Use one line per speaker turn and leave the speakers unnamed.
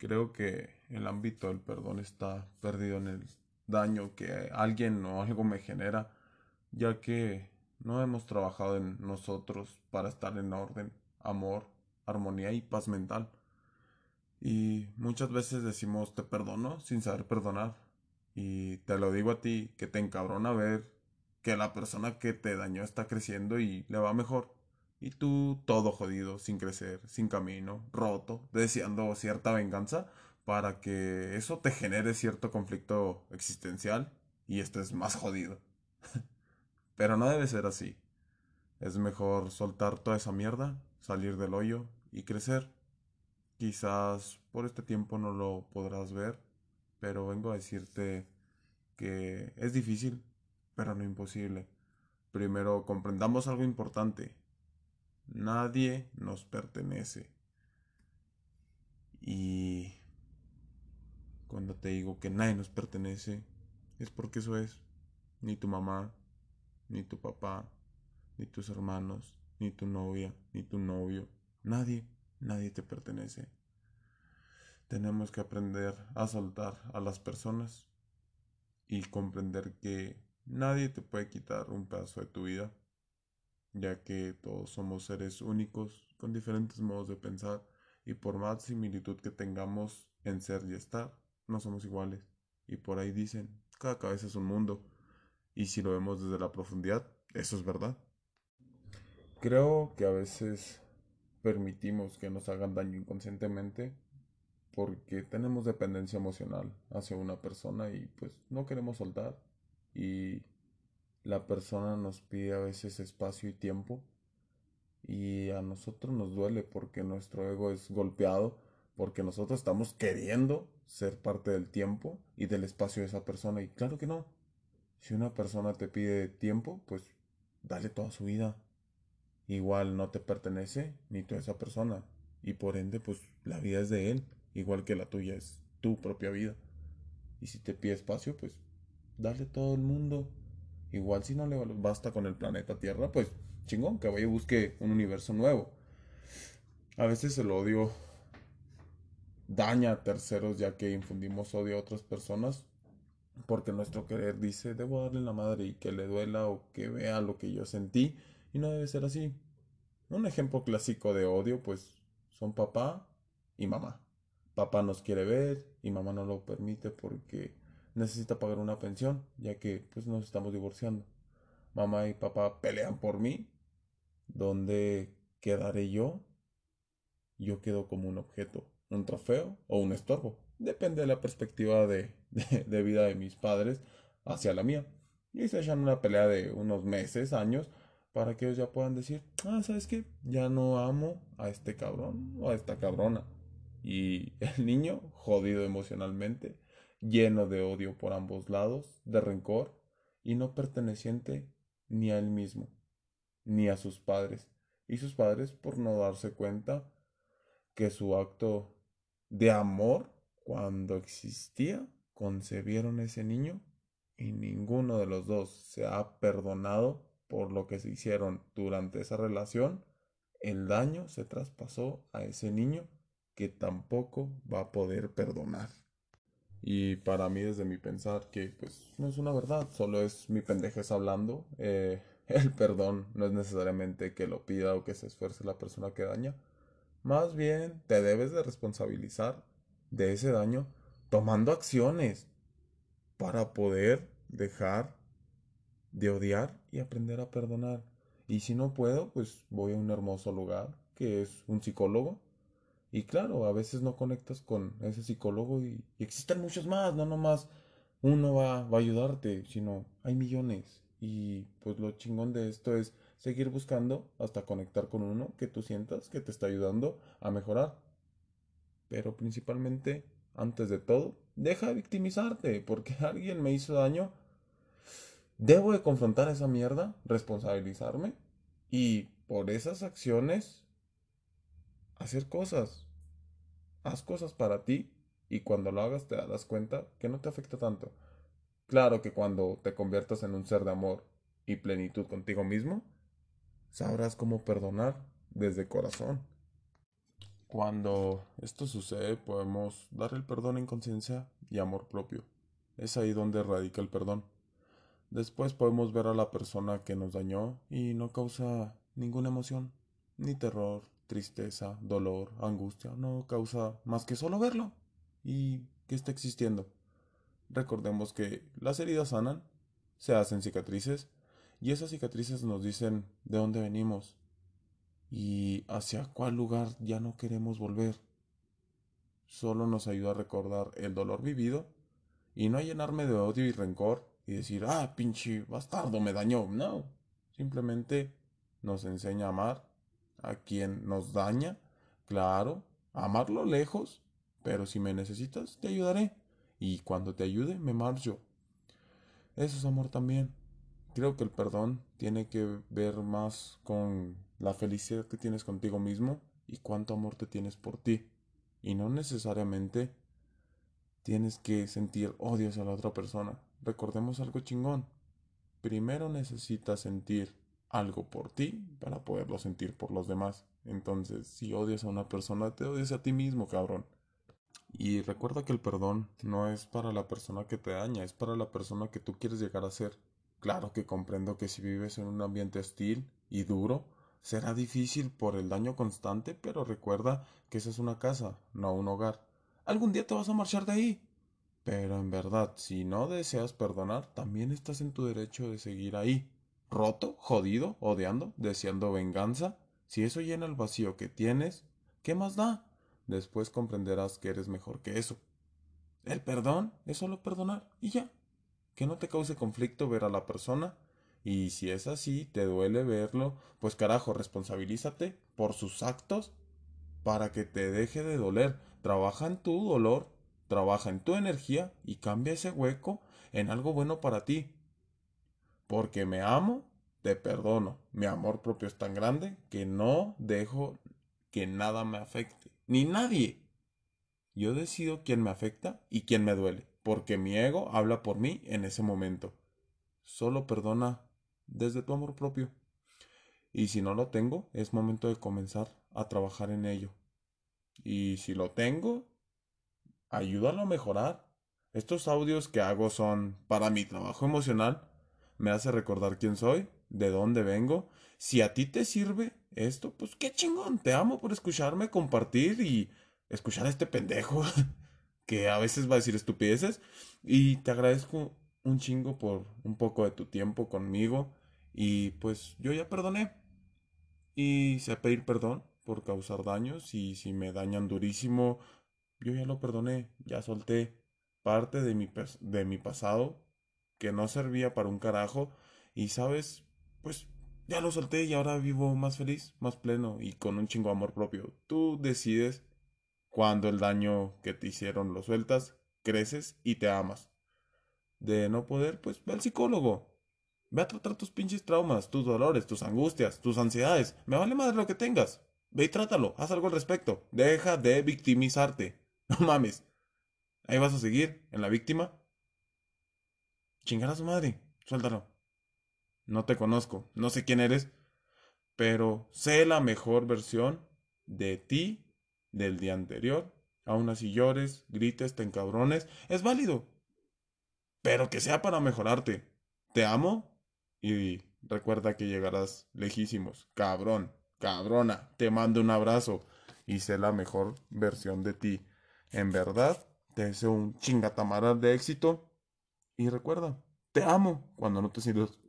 Creo que el ámbito del perdón está perdido en el daño que alguien o algo me genera, ya que no hemos trabajado en nosotros para estar en orden, amor, armonía y paz mental. Y muchas veces decimos te perdono sin saber perdonar. Y te lo digo a ti, que te encabrona ver que la persona que te dañó está creciendo y le va mejor. Y tú todo jodido, sin crecer, sin camino, roto, deseando cierta venganza para que eso te genere cierto conflicto existencial y estés más jodido. Pero no debe ser así. Es mejor soltar toda esa mierda, salir del hoyo y crecer. Quizás por este tiempo no lo podrás ver, pero vengo a decirte que es difícil, pero no imposible. Primero comprendamos algo importante. Nadie nos pertenece. Y cuando te digo que nadie nos pertenece, es porque eso es. Ni tu mamá, ni tu papá, ni tus hermanos, ni tu novia, ni tu novio. Nadie, nadie te pertenece. Tenemos que aprender a soltar a las personas y comprender que nadie te puede quitar un pedazo de tu vida ya que todos somos seres únicos con diferentes modos de pensar y por más similitud que tengamos en ser y estar, no somos iguales. Y por ahí dicen, cada cabeza es un mundo. Y si lo vemos desde la profundidad, eso es verdad. Creo que a veces permitimos que nos hagan daño inconscientemente porque tenemos dependencia emocional hacia una persona y pues no queremos soltar y la persona nos pide a veces espacio y tiempo y a nosotros nos duele porque nuestro ego es golpeado, porque nosotros estamos queriendo ser parte del tiempo y del espacio de esa persona y claro que no. Si una persona te pide tiempo, pues dale toda su vida. Igual no te pertenece ni tú a esa persona y por ende pues la vida es de él, igual que la tuya es tu propia vida. Y si te pide espacio, pues dale todo el mundo Igual si no le basta con el planeta Tierra, pues chingón, que vaya y busque un universo nuevo. A veces el odio daña a terceros ya que infundimos odio a otras personas porque nuestro querer dice debo darle la madre y que le duela o que vea lo que yo sentí y no debe ser así. Un ejemplo clásico de odio pues son papá y mamá. Papá nos quiere ver y mamá no lo permite porque necesita pagar una pensión, ya que pues nos estamos divorciando. Mamá y papá pelean por mí. ¿Dónde quedaré yo? Yo quedo como un objeto, un trofeo o un estorbo. Depende de la perspectiva de, de, vida de mis padres hacia la mía. Y se echan una pelea de unos meses, años, para que ellos ya puedan decir, ah, ¿sabes qué? Ya no amo a este cabrón o a esta cabrona. Y el niño, jodido emocionalmente, lleno de odio por ambos lados, de rencor, y no perteneciente ni a él mismo, ni a sus padres, y sus padres por no darse cuenta que su acto de amor, cuando existía, concebieron ese niño y ninguno de los dos se ha perdonado por lo que se hicieron durante esa relación, el daño se traspasó a ese niño que tampoco va a poder perdonar. Y para mí, desde mi pensar, que pues no es una verdad, solo es mi pendejez hablando. Eh, el perdón no es necesariamente que lo pida o que se esfuerce la persona que daña. Más bien, te debes de responsabilizar de ese daño tomando acciones para poder dejar de odiar y aprender a perdonar. Y si no puedo, pues voy a un hermoso lugar que es un psicólogo y claro, a veces no conectas con ese psicólogo y, existen muchos más, no nomás uno va, va a ayudarte, sino hay millones. Y pues lo chingón de esto es seguir buscando hasta conectar con uno que tú sientas que te está ayudando a mejorar. Pero principalmente, antes de todo, deja de victimizarte porque alguien me hizo daño. Debo de confrontar esa mierda, responsabilizarme y por esas acciones hacer cosas. Haz cosas para ti y cuando lo hagas te darás cuenta que no te afecta tanto. Claro que cuando te conviertas en un ser de amor y plenitud contigo mismo, sabrás cómo perdonar desde corazón. Cuando esto sucede podemos dar el perdón en conciencia y amor propio. Es ahí donde radica el perdón. Después podemos ver a la persona que nos dañó y no causa ninguna emoción, ni terror, tristeza, dolor, angustia, no causa más que solo verlo y que está existiendo. Recordemos que las heridas sanan, se hacen cicatrices y esas cicatrices nos dicen de dónde venimos y hacia cuál lugar ya no queremos volver. Solo nos ayuda a recordar el dolor vivido y no a llenarme de odio y rencor y decir, ah, pinche bastardo me dañó. No, simplemente nos enseña a amar a quien nos daña, claro, amarlo lejos, pero si me necesitas, te ayudaré. Y cuando te ayude, me marcho. Eso es amor también. Creo que el perdón tiene que ver más con la felicidad que tienes contigo mismo y cuánto amor te tienes por ti. Y no necesariamente tienes que sentir odio hacia la otra persona. Recordemos algo chingón. Primero necesitas sentir algo por ti para poderlo sentir por los demás. Entonces, si odias a una persona, te odias a ti mismo, cabrón. Y recuerda que el perdón no es para la persona que te daña, es para la persona que tú quieres llegar a ser. Claro que comprendo que si vives en un ambiente hostil y duro, será difícil por el daño constante, pero recuerda que esa es una casa, no un hogar. Algún día te vas a marchar de ahí. Pero en verdad, si no deseas perdonar, también estás en tu derecho de seguir ahí, roto, jodido, odiando, deseando venganza. Si eso llena el vacío que tienes, ¿qué más da? Después comprenderás que eres mejor que eso. El perdón es solo perdonar y ya. Que no te cause conflicto ver a la persona y si es así, te duele verlo, pues carajo, responsabilízate por sus actos para que te deje de doler. Trabaja en tu dolor, trabaja en tu energía y cambia ese hueco en algo bueno para ti. Porque me amo, te perdono. Mi amor propio es tan grande que no dejo que nada me afecte, ni nadie. Yo decido quién me afecta y quién me duele, porque mi ego habla por mí en ese momento. Solo perdona desde tu amor propio. Y si no lo tengo, es momento de comenzar a trabajar en ello. Y si lo tengo, ayúdalo a mejorar. Estos audios que hago son para mi trabajo emocional. Me hace recordar quién soy, de dónde vengo. Si a ti te sirve esto, pues qué chingón. Te amo por escucharme, compartir y escuchar a este pendejo que a veces va a decir estupideces. Y te agradezco un chingo por un poco de tu tiempo conmigo. Y pues yo ya perdoné. Y sé pedir perdón por causar daños. Y si me dañan durísimo, yo ya lo perdoné. Ya solté parte de mi, de mi pasado que no servía para un carajo. Y sabes, pues ya lo solté y ahora vivo más feliz, más pleno y con un chingo amor propio. Tú decides cuando el daño que te hicieron lo sueltas, creces y te amas. De no poder, pues ve al psicólogo. Ve a tratar tus pinches traumas, tus dolores, tus angustias, tus ansiedades. Me vale madre lo que tengas. Ve y trátalo, haz algo al respecto. Deja de victimizarte. No mames. Ahí vas a seguir, en la víctima. Chingar a su madre. Suéltalo. No te conozco, no sé quién eres, pero sé la mejor versión de ti del día anterior. Aún así llores, grites, te encabrones, es válido. Pero que sea para mejorarte. Te amo y recuerda que llegarás lejísimos. Cabrón, cabrona, te mando un abrazo y sé la mejor versión de ti. En verdad, te deseo un chingatamaral de éxito. Y recuerda, te amo cuando no te sientas